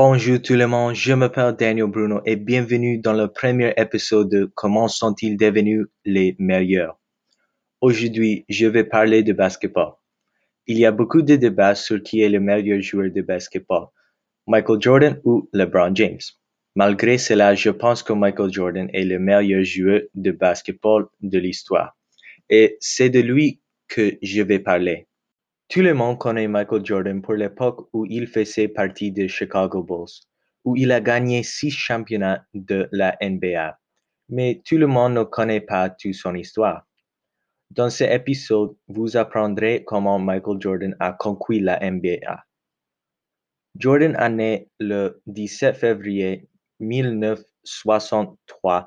Bonjour tout le monde, je m'appelle Daniel Bruno et bienvenue dans le premier épisode de Comment sont-ils devenus les meilleurs? Aujourd'hui, je vais parler de basketball. Il y a beaucoup de débats sur qui est le meilleur joueur de basketball, Michael Jordan ou LeBron James. Malgré cela, je pense que Michael Jordan est le meilleur joueur de basketball de l'histoire. Et c'est de lui que je vais parler. Tout le monde connaît Michael Jordan pour l'époque où il faisait partie des Chicago Bulls, où il a gagné six championnats de la NBA. Mais tout le monde ne connaît pas toute son histoire. Dans cet épisode, vous apprendrez comment Michael Jordan a conquis la NBA. Jordan est né le 17 février 1963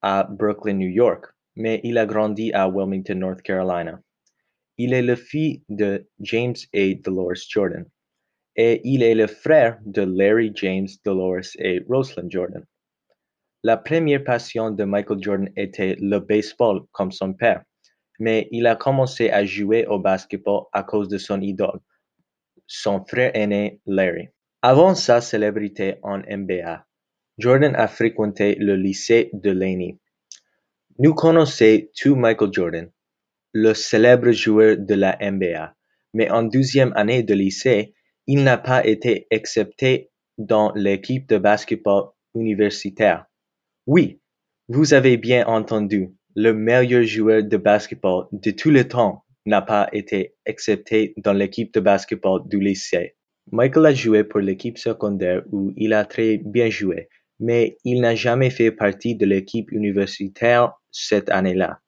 à Brooklyn, New York, mais il a grandi à Wilmington, North Carolina. Il est le fils de James et Dolores Jordan, et il est le frère de Larry James, Dolores et Rosalind Jordan. La première passion de Michael Jordan était le baseball comme son père, mais il a commencé à jouer au basketball à cause de son idole, son frère aîné Larry. Avant sa célébrité en NBA, Jordan a fréquenté le lycée de Laney. Nous connaissons tout Michael Jordan, le célèbre joueur de la NBA, mais en deuxième année de lycée, il n'a pas été accepté dans l'équipe de basketball universitaire. Oui, vous avez bien entendu, le meilleur joueur de basketball de tout le temps n'a pas été accepté dans l'équipe de basketball du lycée. Michael a joué pour l'équipe secondaire où il a très bien joué, mais il n'a jamais fait partie de l'équipe universitaire cette année-là.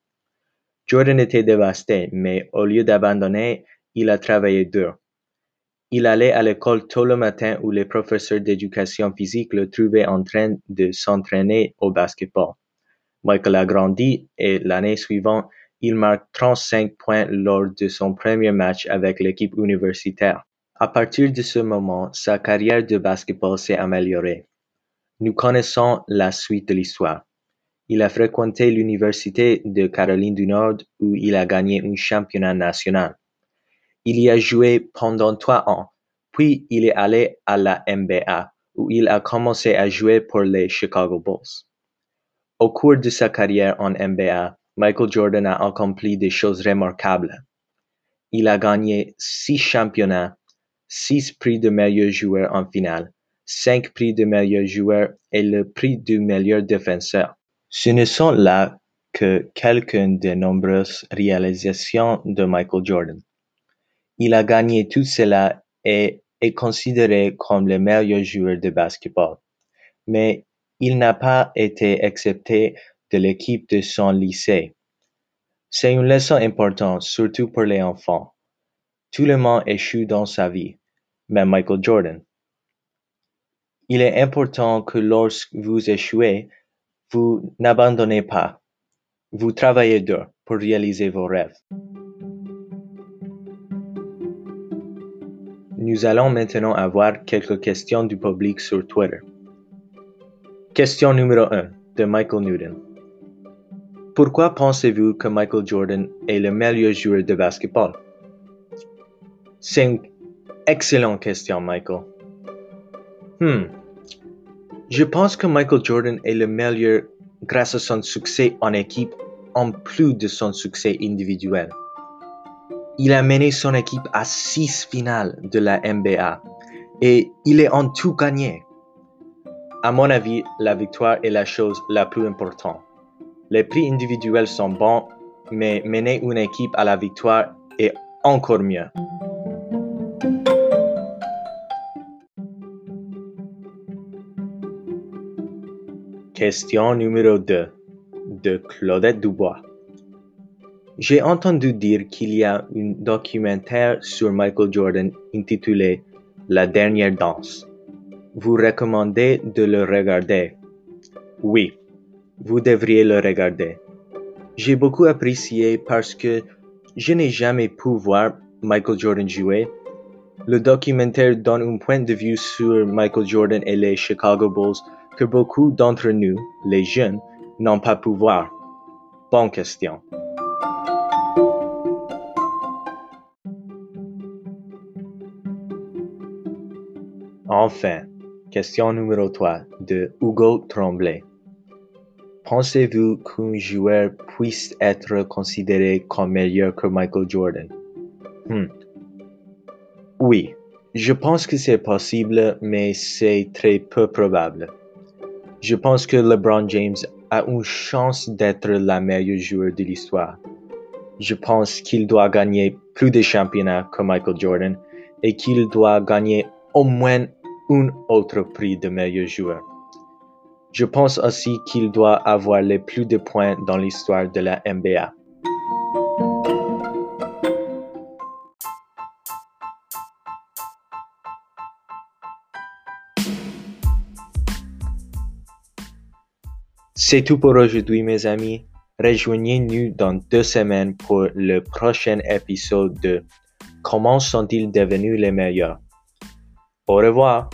Jordan était dévasté, mais au lieu d'abandonner, il a travaillé dur. Il allait à l'école tôt le matin où les professeurs d'éducation physique le trouvaient en train de s'entraîner au basketball. Michael a grandi et l'année suivante, il marque 35 points lors de son premier match avec l'équipe universitaire. À partir de ce moment, sa carrière de basketball s'est améliorée. Nous connaissons la suite de l'histoire. Il a fréquenté l'Université de Caroline du Nord où il a gagné un championnat national. Il y a joué pendant trois ans, puis il est allé à la NBA où il a commencé à jouer pour les Chicago Bulls. Au cours de sa carrière en NBA, Michael Jordan a accompli des choses remarquables. Il a gagné six championnats, six prix de meilleur joueur en finale, cinq prix de meilleur joueur et le prix du meilleur défenseur. Ce ne sont là que quelques des nombreuses réalisations de Michael Jordan. Il a gagné tout cela et est considéré comme le meilleur joueur de basketball. Mais il n'a pas été accepté de l'équipe de son lycée. C'est une leçon importante, surtout pour les enfants. Tout le monde échoue dans sa vie, même Michael Jordan. Il est important que lorsque vous échouez, vous n'abandonnez pas. Vous travaillez dur pour réaliser vos rêves. Nous allons maintenant avoir quelques questions du public sur Twitter. Question numéro 1 de Michael Newton. Pourquoi pensez-vous que Michael Jordan est le meilleur joueur de basketball? C'est une excellente question, Michael. Hmm, je pense que Michael Jordan est le meilleur grâce à son succès en équipe en plus de son succès individuel. Il a mené son équipe à six finales de la NBA et il est en tout gagné. À mon avis, la victoire est la chose la plus importante. Les prix individuels sont bons, mais mener une équipe à la victoire est encore mieux. Question numéro 2 de Claudette Dubois. J'ai entendu dire qu'il y a un documentaire sur Michael Jordan intitulé La dernière danse. Vous recommandez de le regarder? Oui, vous devriez le regarder. J'ai beaucoup apprécié parce que je n'ai jamais pu voir Michael Jordan jouer. Le documentaire donne un point de vue sur Michael Jordan et les Chicago Bulls que beaucoup d'entre nous, les jeunes, n'ont pas pu voir Bonne question. Enfin, Question numéro 3 de Hugo Tremblay. Pensez-vous qu'un joueur puisse être considéré comme meilleur que Michael Jordan? Hmm. Oui, je pense que c'est possible, mais c'est très peu probable. Je pense que LeBron James a une chance d'être la meilleure joueur de l'histoire. Je pense qu'il doit gagner plus de championnats que Michael Jordan et qu'il doit gagner au moins un autre prix de meilleur joueur. Je pense aussi qu'il doit avoir les plus de points dans l'histoire de la NBA. C'est tout pour aujourd'hui mes amis. Rejoignez-nous dans deux semaines pour le prochain épisode de Comment sont-ils devenus les meilleurs? Au revoir